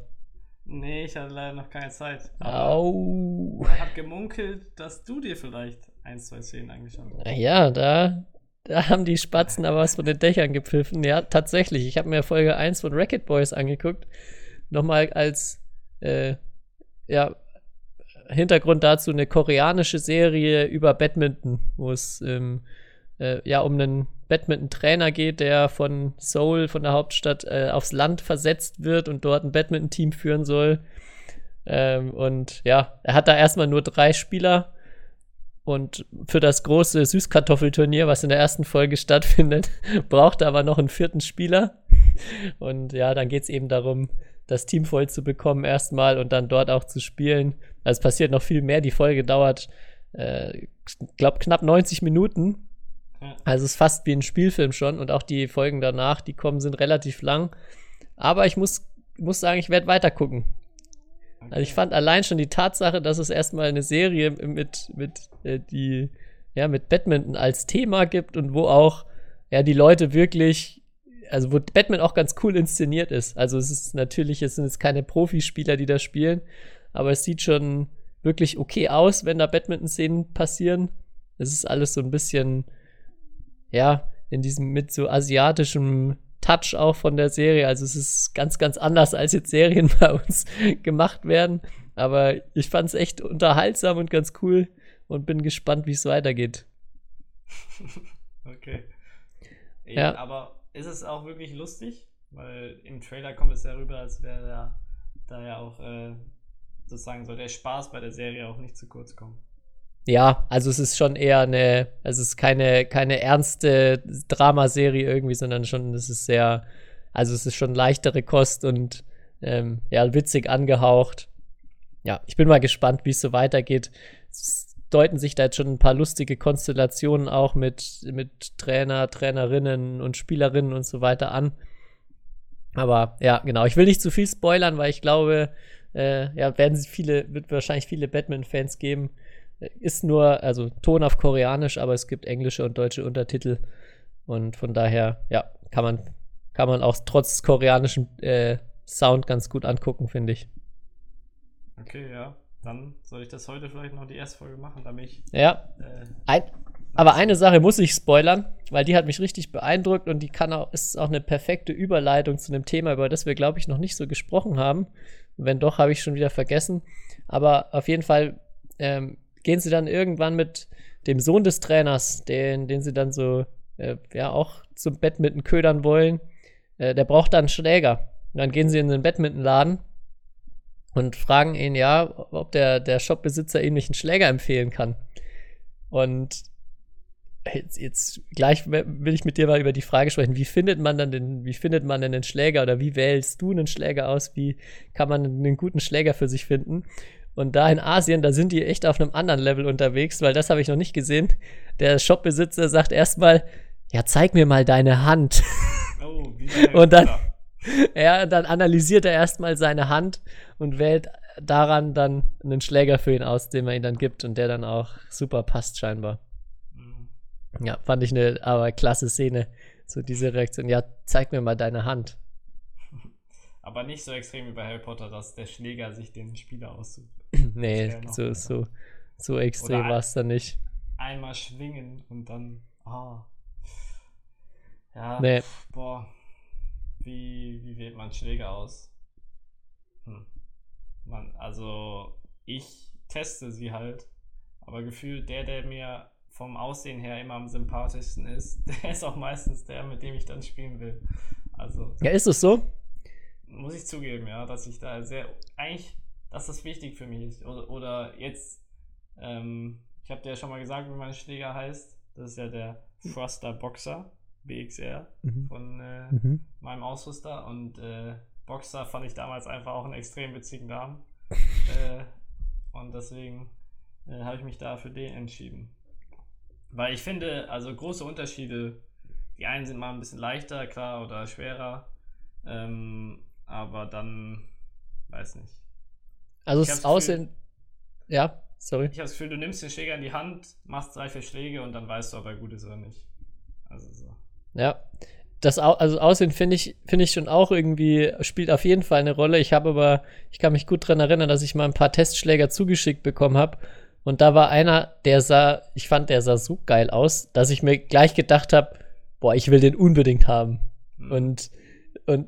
Nee, ich hatte leider noch keine Zeit. Au. Er hat gemunkelt, dass du dir vielleicht ein, zwei Szenen angeschaut hast. Ja, da, da haben die Spatzen aber was von den Dächern gepfiffen. Ja, tatsächlich. Ich habe mir Folge 1 von Racket Boys angeguckt. Nochmal als äh, ja, Hintergrund dazu eine koreanische Serie über Badminton, wo es ähm, äh, ja um einen Badminton-Trainer geht, der von Seoul, von der Hauptstadt, äh, aufs Land versetzt wird und dort ein Badminton-Team führen soll. Ähm, und ja, er hat da erstmal nur drei Spieler. Und für das große Süßkartoffelturnier, was in der ersten Folge stattfindet, braucht er aber noch einen vierten Spieler. Und ja, dann geht es eben darum, das Team voll zu bekommen erstmal und dann dort auch zu spielen. Also es passiert noch viel mehr. Die Folge dauert, äh, glaube knapp 90 Minuten. Also es ist fast wie ein Spielfilm schon und auch die Folgen danach, die kommen, sind relativ lang. Aber ich muss, muss sagen, ich werde weiter gucken. Also ich fand allein schon die Tatsache, dass es erstmal eine Serie mit, mit, äh, die, ja, mit Badminton als Thema gibt und wo auch ja, die Leute wirklich, also wo Batman auch ganz cool inszeniert ist. Also es ist natürlich, es sind jetzt keine Profispieler, die da spielen, aber es sieht schon wirklich okay aus, wenn da Badminton-Szenen passieren. Es ist alles so ein bisschen ja, in diesem mit so asiatischem Touch auch von der Serie. Also es ist ganz, ganz anders, als jetzt Serien bei uns gemacht werden. Aber ich fand es echt unterhaltsam und ganz cool und bin gespannt, wie es weitergeht. okay. Ja, ja. Aber ist es auch wirklich lustig? Weil im Trailer kommt es ja rüber, als wäre da, da ja auch äh, sozusagen soll der Spaß bei der Serie auch nicht zu kurz kommen. Ja, also es ist schon eher eine, also es ist keine, keine ernste Dramaserie irgendwie, sondern schon, es ist sehr, also es ist schon leichtere Kost und ähm, ja, witzig angehaucht. Ja, ich bin mal gespannt, wie es so weitergeht. Es deuten sich da jetzt schon ein paar lustige Konstellationen auch mit, mit Trainer, Trainerinnen und Spielerinnen und so weiter an. Aber ja, genau. Ich will nicht zu viel spoilern, weil ich glaube, äh, ja, werden sie viele, wird wahrscheinlich viele Batman-Fans geben, ist nur, also Ton auf Koreanisch, aber es gibt englische und deutsche Untertitel. Und von daher, ja, kann man, kann man auch trotz koreanischem äh, Sound ganz gut angucken, finde ich. Okay, ja. Dann soll ich das heute vielleicht noch die erste Folge machen, damit ich. Ja. Äh, Ein, aber eine Sache muss ich spoilern, weil die hat mich richtig beeindruckt und die kann auch, ist auch eine perfekte Überleitung zu einem Thema, über das wir, glaube ich, noch nicht so gesprochen haben. Wenn doch, habe ich schon wieder vergessen. Aber auf jeden Fall ähm, gehen sie dann irgendwann mit dem Sohn des Trainers, den, den sie dann so, äh, ja, auch zum Badminton ködern wollen. Äh, der braucht dann Schläger. Und dann gehen sie in den Badmintonladen und fragen ihn, ja, ob der, der Shopbesitzer ihm nicht einen Schläger empfehlen kann. Und jetzt, jetzt gleich will ich mit dir mal über die Frage sprechen, wie findet man dann den, wie findet man denn den Schläger oder wie wählst du einen Schläger aus? Wie kann man einen guten Schläger für sich finden? Und da in Asien, da sind die echt auf einem anderen Level unterwegs, weil das habe ich noch nicht gesehen. Der Shopbesitzer sagt erstmal, ja, zeig mir mal deine Hand. Oh, und dann, ja, dann analysiert er erstmal seine Hand und wählt daran dann einen Schläger für ihn aus, den man ihm dann gibt und der dann auch super passt scheinbar. Mhm. Ja, fand ich eine aber klasse Szene. So diese Reaktion, ja, zeig mir mal deine Hand. Aber nicht so extrem wie bei Harry Potter, dass der Schläger sich den Spieler aussucht. Nee, so, so, so extrem war es dann nicht. Einmal schwingen und dann, ah. Ja, nee. boah. Wie, wie wählt man Schläger aus? Hm. Man, also, ich teste sie halt, aber gefühlt der, der mir vom Aussehen her immer am sympathischsten ist, der ist auch meistens der, mit dem ich dann spielen will. Also. Ja, ist es so? Muss ich zugeben, ja, dass ich da sehr, eigentlich, dass das wichtig für mich ist. Oder, oder jetzt, ähm, ich habe dir ja schon mal gesagt, wie mein Schläger heißt. Das ist ja der Thruster Boxer, BXR, mhm. von äh, mhm. meinem Ausrüster. Und äh, Boxer fand ich damals einfach auch einen extrem witzigen Namen. äh, und deswegen äh, habe ich mich da für den entschieden. Weil ich finde, also große Unterschiede, die einen sind mal ein bisschen leichter, klar, oder schwerer. Ähm, aber dann, weiß nicht. Also das Aussehen, ja, sorry. Ich habe das Gefühl, du nimmst den Schläger in die Hand, machst drei, vier Schläge und dann weißt du, ob er gut ist oder nicht. Also so. Ja. Das also Aussehen finde ich, finde ich schon auch irgendwie, spielt auf jeden Fall eine Rolle. Ich habe aber, ich kann mich gut daran erinnern, dass ich mal ein paar Testschläger zugeschickt bekommen habe. Und da war einer, der sah, ich fand, der sah so geil aus, dass ich mir gleich gedacht habe, boah, ich will den unbedingt haben. Mhm. Und, und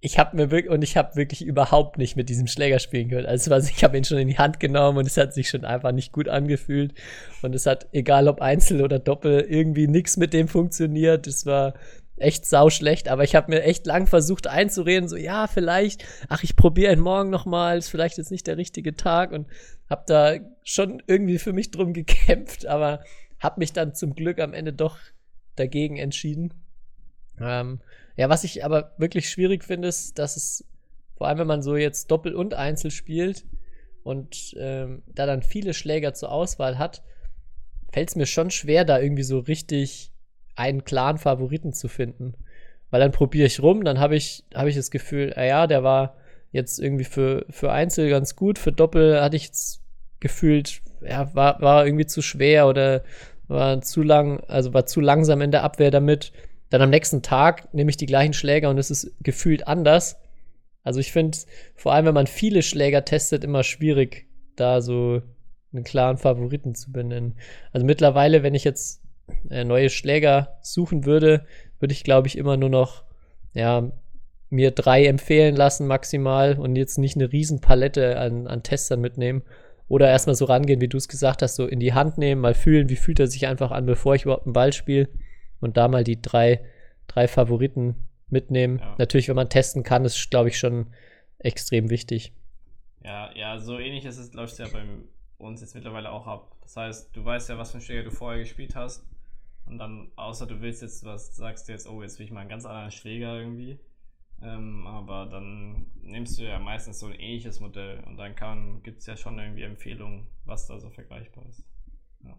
ich habe mir wirklich und ich habe wirklich überhaupt nicht mit diesem Schläger spielen können. Also was, ich habe ihn schon in die Hand genommen und es hat sich schon einfach nicht gut angefühlt und es hat egal ob Einzel oder Doppel irgendwie nichts mit dem funktioniert. Es war echt sau schlecht, aber ich habe mir echt lang versucht einzureden, so ja, vielleicht, ach, ich probiere ihn morgen noch mal, ist vielleicht jetzt nicht der richtige Tag und habe da schon irgendwie für mich drum gekämpft, aber habe mich dann zum Glück am Ende doch dagegen entschieden. Ähm, ja, was ich aber wirklich schwierig finde, ist, dass es, vor allem wenn man so jetzt Doppel und Einzel spielt und ähm, da dann viele Schläger zur Auswahl hat, fällt es mir schon schwer, da irgendwie so richtig einen klaren Favoriten zu finden. Weil dann probiere ich rum, dann habe ich, hab ich das Gefühl, ah ja, der war jetzt irgendwie für, für Einzel ganz gut, für Doppel hatte ich jetzt gefühlt, ja, war, war irgendwie zu schwer oder war zu lang, also war zu langsam in der Abwehr damit. Dann am nächsten Tag nehme ich die gleichen Schläger und es ist gefühlt anders. Also ich finde, vor allem wenn man viele Schläger testet, immer schwierig, da so einen klaren Favoriten zu benennen. Also mittlerweile, wenn ich jetzt äh, neue Schläger suchen würde, würde ich, glaube ich, immer nur noch, ja, mir drei empfehlen lassen maximal und jetzt nicht eine Riesenpalette an, an Testern mitnehmen. Oder erstmal so rangehen, wie du es gesagt hast, so in die Hand nehmen, mal fühlen, wie fühlt er sich einfach an, bevor ich überhaupt einen Ball spiele und da mal die drei, drei Favoriten mitnehmen. Ja. Natürlich, wenn man testen kann, ist, glaube ich, schon extrem wichtig. Ja, ja, so ähnlich ist es, läuft es ja bei uns jetzt mittlerweile auch ab. Das heißt, du weißt ja, was für ein Schläger du vorher gespielt hast. Und dann, außer du willst jetzt was, sagst du jetzt, oh, jetzt will ich mal einen ganz anderen Schläger irgendwie. Ähm, aber dann nimmst du ja meistens so ein ähnliches Modell und dann gibt es ja schon irgendwie Empfehlungen, was da so vergleichbar ist. Ja.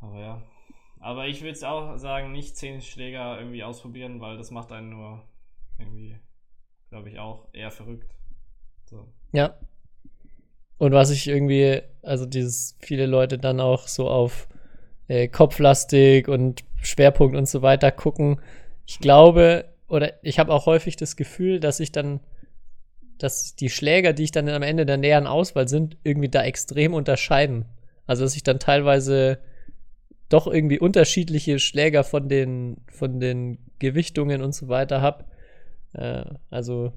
Aber ja, aber ich würde es auch sagen, nicht zehn Schläger irgendwie ausprobieren, weil das macht einen nur irgendwie, glaube ich, auch eher verrückt. So. Ja. Und was ich irgendwie, also dieses viele Leute dann auch so auf äh, Kopflastig und Schwerpunkt und so weiter gucken. Ich glaube, oder ich habe auch häufig das Gefühl, dass ich dann, dass die Schläger, die ich dann am Ende der näheren Auswahl sind, irgendwie da extrem unterscheiden. Also dass ich dann teilweise doch irgendwie unterschiedliche Schläger von den, von den Gewichtungen und so weiter habe. Äh, also,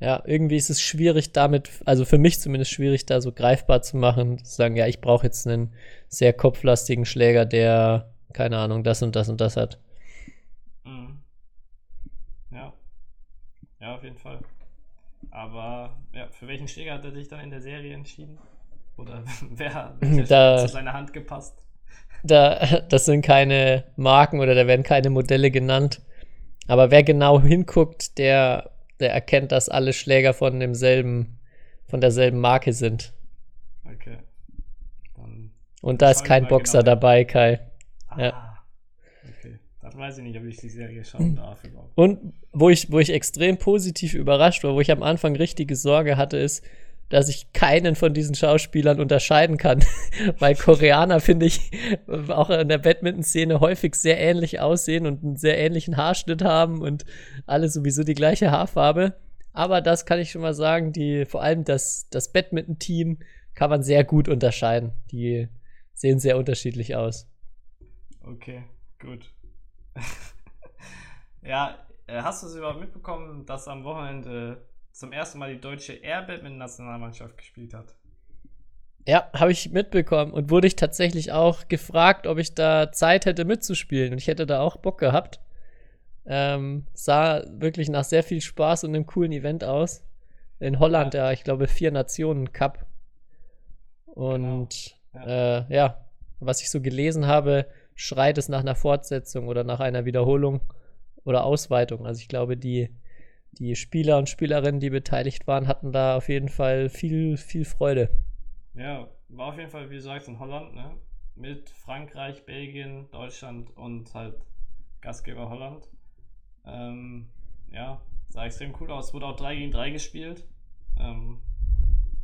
ja, irgendwie ist es schwierig damit, also für mich zumindest schwierig, da so greifbar zu machen, zu sagen, ja, ich brauche jetzt einen sehr kopflastigen Schläger, der, keine Ahnung, das und das und das hat. Mhm. Ja. Ja, auf jeden Fall. Aber ja, für welchen Schläger hat er sich dann in der Serie entschieden? Oder wer, wer hat zu seiner Hand gepasst? Da, das sind keine Marken oder da werden keine Modelle genannt. Aber wer genau hinguckt, der, der erkennt, dass alle Schläger von demselben, von derselben Marke sind. Okay. Dann Und da ist kein Boxer genau dabei, Kai. Ah, ja. Okay. Das weiß ich nicht, ob ich die Serie schauen darf überhaupt. Und wo ich, wo ich extrem positiv überrascht war, wo ich am Anfang richtige Sorge hatte, ist, dass ich keinen von diesen Schauspielern unterscheiden kann. Weil Koreaner, finde ich, auch in der Badminton-Szene häufig sehr ähnlich aussehen und einen sehr ähnlichen Haarschnitt haben und alle sowieso die gleiche Haarfarbe. Aber das kann ich schon mal sagen, die, vor allem das, das Badminton-Team kann man sehr gut unterscheiden. Die sehen sehr unterschiedlich aus. Okay, gut. ja, äh, hast du es überhaupt mitbekommen, dass am Wochenende zum ersten Mal die deutsche Air-Badminton-Nationalmannschaft gespielt hat? Ja, habe ich mitbekommen und wurde ich tatsächlich auch gefragt, ob ich da Zeit hätte mitzuspielen und ich hätte da auch Bock gehabt. Ähm, sah wirklich nach sehr viel Spaß und einem coolen Event aus. In Holland, ja, ja ich glaube, vier Nationen Cup. Und genau. ja. Äh, ja, was ich so gelesen habe, schreit es nach einer Fortsetzung oder nach einer Wiederholung oder Ausweitung. Also ich glaube, die, die Spieler und Spielerinnen, die beteiligt waren, hatten da auf jeden Fall viel, viel Freude. Ja, war auf jeden Fall, wie gesagt, in Holland, ne? Mit Frankreich, Belgien, Deutschland und halt Gastgeber Holland. Ähm, ja, sah extrem cool aus. Wurde auch 3 gegen 3 gespielt. Ähm,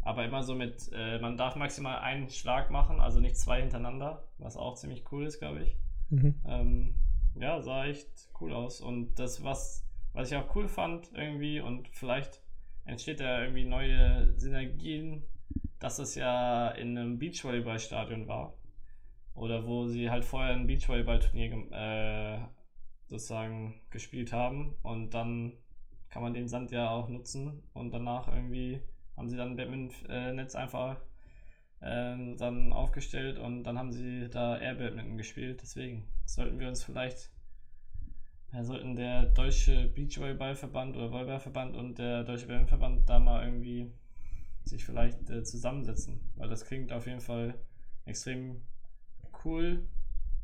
aber immer so mit, äh, man darf maximal einen Schlag machen, also nicht zwei hintereinander, was auch ziemlich cool ist, glaube ich. Mhm. Ähm, ja, sah echt cool aus. Und das, was, was ich auch cool fand irgendwie, und vielleicht entsteht da irgendwie neue Synergien, dass es ja in einem Beachvolleyballstadion war. Oder wo sie halt vorher ein Beachvolleyballturnier äh, sozusagen gespielt haben. Und dann kann man den Sand ja auch nutzen und danach irgendwie haben sie dann ein Badminton-Netz einfach äh, dann aufgestellt und dann haben sie da Air Badminton gespielt. Deswegen sollten wir uns vielleicht, ja, sollten der deutsche Beachvolleyballverband oder Volleyballverband und der deutsche Badmintonverband da mal irgendwie sich vielleicht äh, zusammensetzen, weil das klingt auf jeden Fall extrem cool,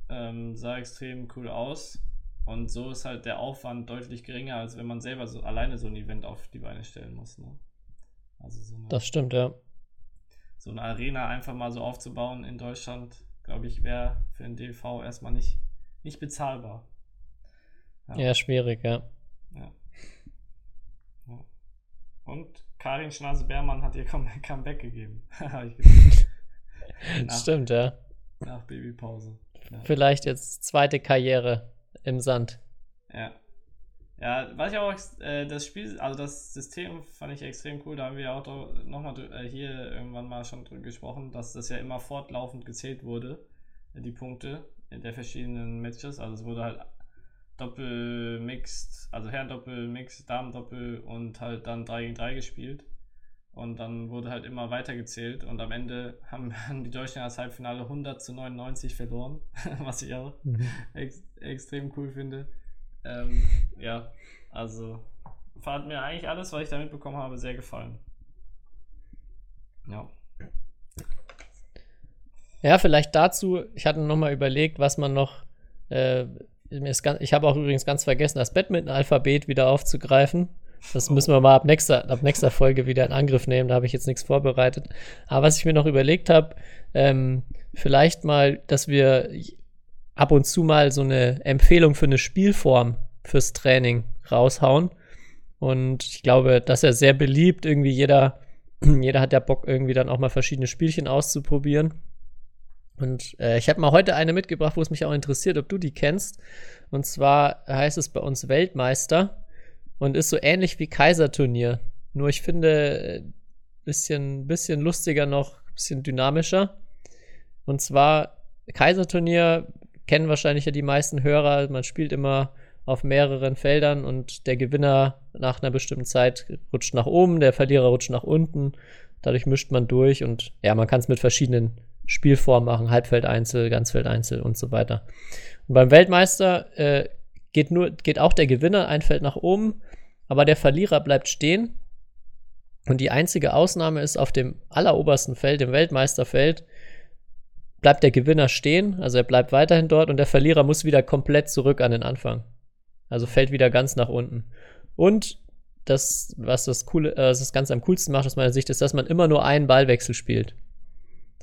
ähm, sah extrem cool aus und so ist halt der Aufwand deutlich geringer, als wenn man selber so alleine so ein Event auf die Beine stellen muss. Ne? Also so eine, das stimmt, ja. So eine Arena einfach mal so aufzubauen in Deutschland, glaube ich, wäre für den DV erstmal nicht, nicht bezahlbar. Ja. ja, schwierig, ja. ja. ja. Und Karin Schnase-Bermann hat ihr Comeback gegeben. nach, Stimmt, ja. Nach Babypause. Ja. Vielleicht jetzt zweite Karriere im Sand. Ja. Ja, was ich auch, äh, das Spiel, also das System fand ich extrem cool. Da haben wir auch nochmal äh, hier irgendwann mal schon drüber gesprochen, dass das ja immer fortlaufend gezählt wurde, äh, die Punkte in der verschiedenen Matches. Also es wurde halt Doppel-Mixed, also Herren-Doppel-Mixed, Damen-Doppel und halt dann 3 gegen 3 gespielt. Und dann wurde halt immer weiter gezählt und am Ende haben die Deutschen das Halbfinale 100 zu 99 verloren, was ich auch mhm. ex extrem cool finde. Ähm, ja, also hat mir eigentlich alles, was ich da mitbekommen habe, sehr gefallen. Ja. Ja, vielleicht dazu, ich hatte nochmal überlegt, was man noch. Äh, ich habe auch übrigens ganz vergessen, das Badminton-Alphabet wieder aufzugreifen. Das müssen wir mal ab nächster, ab nächster Folge wieder in Angriff nehmen. Da habe ich jetzt nichts vorbereitet. Aber was ich mir noch überlegt habe, ähm, vielleicht mal, dass wir ab und zu mal so eine Empfehlung für eine Spielform fürs Training raushauen. Und ich glaube, das ist ja sehr beliebt. Irgendwie jeder, jeder hat ja Bock, irgendwie dann auch mal verschiedene Spielchen auszuprobieren. Und äh, ich habe mal heute eine mitgebracht, wo es mich auch interessiert, ob du die kennst. Und zwar heißt es bei uns Weltmeister und ist so ähnlich wie Kaiserturnier. Nur ich finde, äh, bisschen, bisschen lustiger noch, bisschen dynamischer. Und zwar Kaiserturnier kennen wahrscheinlich ja die meisten Hörer. Man spielt immer auf mehreren Feldern und der Gewinner nach einer bestimmten Zeit rutscht nach oben, der Verlierer rutscht nach unten. Dadurch mischt man durch und ja, man kann es mit verschiedenen Spielformen machen, Halbfeldeinzel, Ganzfeldeinzel und so weiter. Und beim Weltmeister äh, geht nur geht auch der Gewinner ein Feld nach oben, aber der Verlierer bleibt stehen. Und die einzige Ausnahme ist auf dem allerobersten Feld, dem Weltmeisterfeld, bleibt der Gewinner stehen, also er bleibt weiterhin dort und der Verlierer muss wieder komplett zurück an den Anfang. Also fällt wieder ganz nach unten. Und das, was das, coole, äh, das Ganze am coolsten macht aus meiner Sicht, ist, dass man immer nur einen Ballwechsel spielt.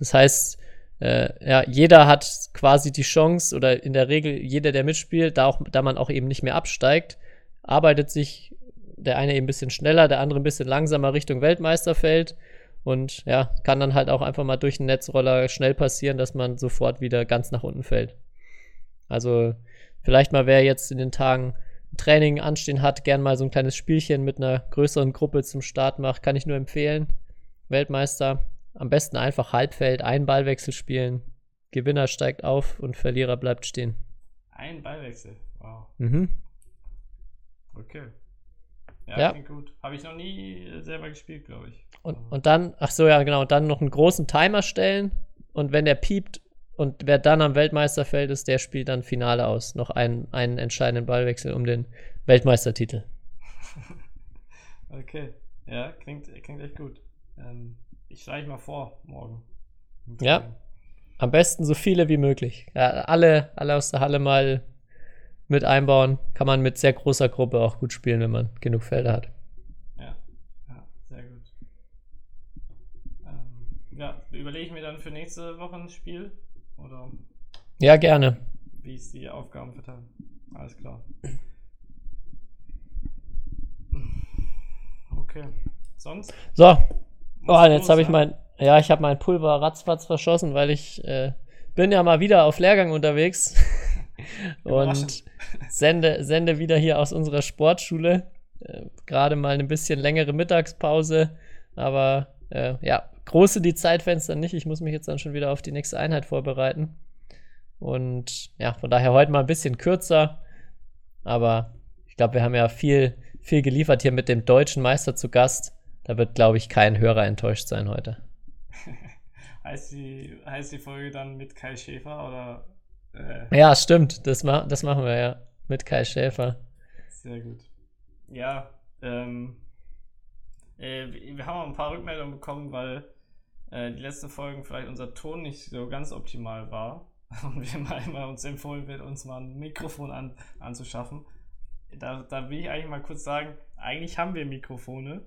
Das heißt, äh, ja, jeder hat quasi die Chance, oder in der Regel jeder, der mitspielt, da, auch, da man auch eben nicht mehr absteigt, arbeitet sich der eine eben ein bisschen schneller, der andere ein bisschen langsamer Richtung Weltmeisterfeld. Und ja, kann dann halt auch einfach mal durch den Netzroller schnell passieren, dass man sofort wieder ganz nach unten fällt. Also vielleicht mal, wer jetzt in den Tagen Training anstehen hat, gern mal so ein kleines Spielchen mit einer größeren Gruppe zum Start macht, kann ich nur empfehlen. Weltmeister, am besten einfach Halbfeld, einen Ballwechsel spielen. Gewinner steigt auf und Verlierer bleibt stehen. Ein Ballwechsel, wow. Mhm. Okay. Ja, ja. klingt gut. Habe ich noch nie selber gespielt, glaube ich. Und, und dann, ach so, ja, genau, dann noch einen großen Timer stellen und wenn der piept und wer dann am Weltmeisterfeld ist, der spielt dann Finale aus. Noch einen, einen entscheidenden Ballwechsel um den Weltmeistertitel. okay, ja, klingt, klingt echt gut. Ähm, ich schlage mal vor, morgen. Ja, am besten so viele wie möglich. Ja, alle, alle aus der Halle mal mit einbauen. Kann man mit sehr großer Gruppe auch gut spielen, wenn man genug Felder hat. Ja, ja sehr gut. Ähm, ja, überlege ich mir dann für nächste Woche ein Spiel? Oder? Ja, gerne. Wie ist die Aufgaben verteilt? Alles klar. Okay. Sonst? So. Oh, jetzt habe ich mein, ja, ich habe mein Pulver ratzfatz verschossen, weil ich äh, bin ja mal wieder auf Lehrgang unterwegs und sende, sende wieder hier aus unserer Sportschule. Äh, Gerade mal eine bisschen längere Mittagspause, aber äh, ja, große die Zeitfenster nicht. Ich muss mich jetzt dann schon wieder auf die nächste Einheit vorbereiten. Und ja, von daher heute mal ein bisschen kürzer. Aber ich glaube, wir haben ja viel, viel geliefert hier mit dem deutschen Meister zu Gast. Da wird, glaube ich, kein Hörer enttäuscht sein heute. heißt, die, heißt die Folge dann mit Kai Schäfer oder? Äh? Ja, stimmt. Das, ma das machen wir ja. Mit Kai Schäfer. Sehr gut. Ja, ähm, äh, wir haben auch ein paar Rückmeldungen bekommen, weil äh, die letzten Folgen vielleicht unser Ton nicht so ganz optimal war. Und wir mal, mal uns empfohlen wird, uns mal ein Mikrofon an, anzuschaffen. Da, da will ich eigentlich mal kurz sagen, eigentlich haben wir Mikrofone,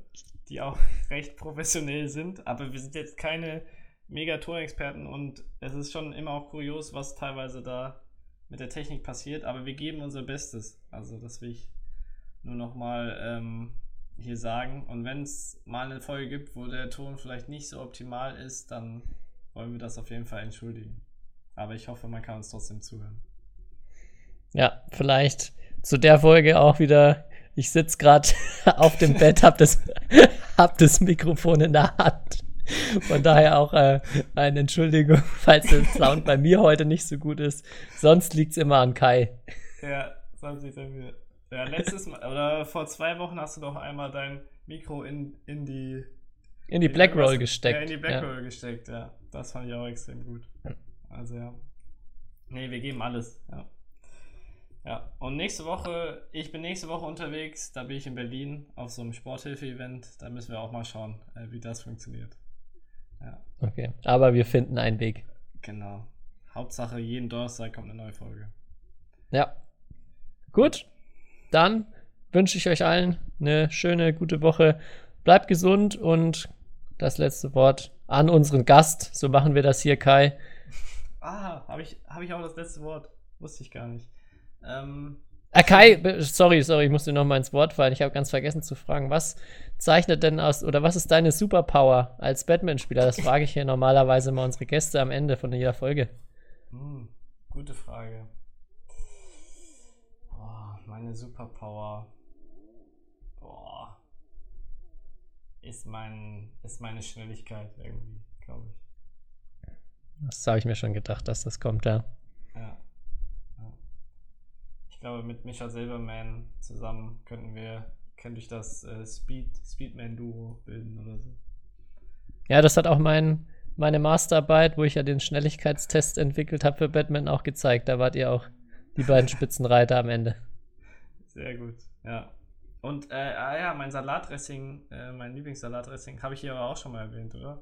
die auch recht professionell sind, aber wir sind jetzt keine Megatonexperten und es ist schon immer auch kurios, was teilweise da mit der Technik passiert, aber wir geben unser Bestes. Also das will ich nur nochmal ähm, hier sagen. Und wenn es mal eine Folge gibt, wo der Ton vielleicht nicht so optimal ist, dann wollen wir das auf jeden Fall entschuldigen. Aber ich hoffe, man kann uns trotzdem zuhören. Ja, vielleicht zu der Folge auch wieder. Ich sitze gerade auf dem Bett, hab das, hab das Mikrofon in der Hand. Von daher auch äh, eine Entschuldigung, falls der Sound bei mir heute nicht so gut ist. Sonst liegt es immer an Kai. Ja, sonst liegt es an mir. Ja, letztes Mal, oder vor zwei Wochen hast du doch einmal dein Mikro in, in die. In die Blackroll gesteckt. Ja, in die Blackroll ja. gesteckt, ja. Das fand ich auch extrem gut. Also ja. Nee, wir geben alles, ja. Ja, und nächste Woche, ich bin nächste Woche unterwegs, da bin ich in Berlin auf so einem Sporthilfe-Event. Da müssen wir auch mal schauen, äh, wie das funktioniert. Ja. Okay, aber wir finden einen Weg. Genau. Hauptsache, jeden Donnerstag kommt eine neue Folge. Ja. Gut, dann wünsche ich euch allen eine schöne, gute Woche. Bleibt gesund und das letzte Wort an unseren Gast. So machen wir das hier, Kai. Ah, habe ich, hab ich auch das letzte Wort? Wusste ich gar nicht. Ähm, ah, Kai, sorry, sorry, ich musste noch mal ins Wort fallen. Ich habe ganz vergessen zu fragen, was zeichnet denn aus oder was ist deine Superpower als Batman-Spieler? Das frage ich hier normalerweise mal unsere Gäste am Ende von jeder Folge. Hm, gute Frage meine Superpower. Boah. Ist, mein, ist meine Schnelligkeit irgendwie, glaube ich. Das habe ich mir schon gedacht, dass das kommt. Ja. ja. Ich glaube, mit Micha Silverman zusammen könnten wir, könnte ich das äh, Speed, Speedman-Duo bilden oder so. Ja, das hat auch mein, meine Masterarbeit, wo ich ja den Schnelligkeitstest entwickelt habe für Batman, auch gezeigt. Da wart ihr auch die beiden Spitzenreiter am Ende. Sehr gut, ja. Und, äh, ah ja, mein Salatdressing, äh, mein Lieblingssalatdressing, habe ich hier aber auch schon mal erwähnt, oder?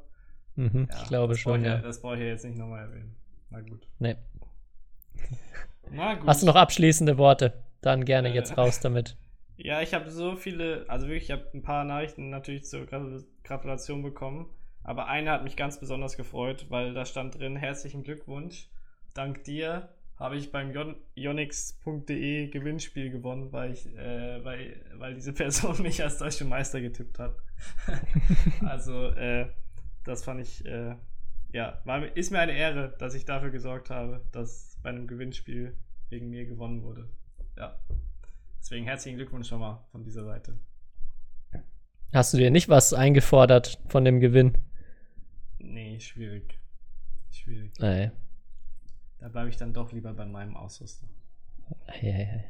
Mhm, ja, ich glaube schon, ja. ja. Das brauche ich jetzt nicht nochmal erwähnen. Na gut. Nee. Hast du noch abschließende Worte? Dann gerne äh, jetzt raus damit. Ja, ich habe so viele, also wirklich, ich habe ein paar Nachrichten natürlich zur Gratulation bekommen. Aber eine hat mich ganz besonders gefreut, weil da stand drin: Herzlichen Glückwunsch. Dank dir habe ich beim yonix.de Gewinnspiel gewonnen, weil ich, äh, weil, weil diese Person mich als deutsche Meister getippt hat. also äh, das fand ich, äh, ja, war, ist mir eine Ehre, dass ich dafür gesorgt habe, dass bei einem Gewinnspiel wegen mir gewonnen wurde. Ja. Deswegen herzlichen Glückwunsch schon mal von dieser Seite. Hast du dir nicht was eingefordert von dem Gewinn? Nee, schwierig. Schwierig. Nee. Da bleibe ich dann doch lieber bei meinem Ausrüster. Hey, hey, hey.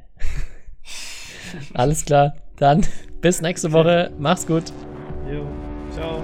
Alles klar. Dann bis nächste Woche. Mach's gut. Jo. Ciao.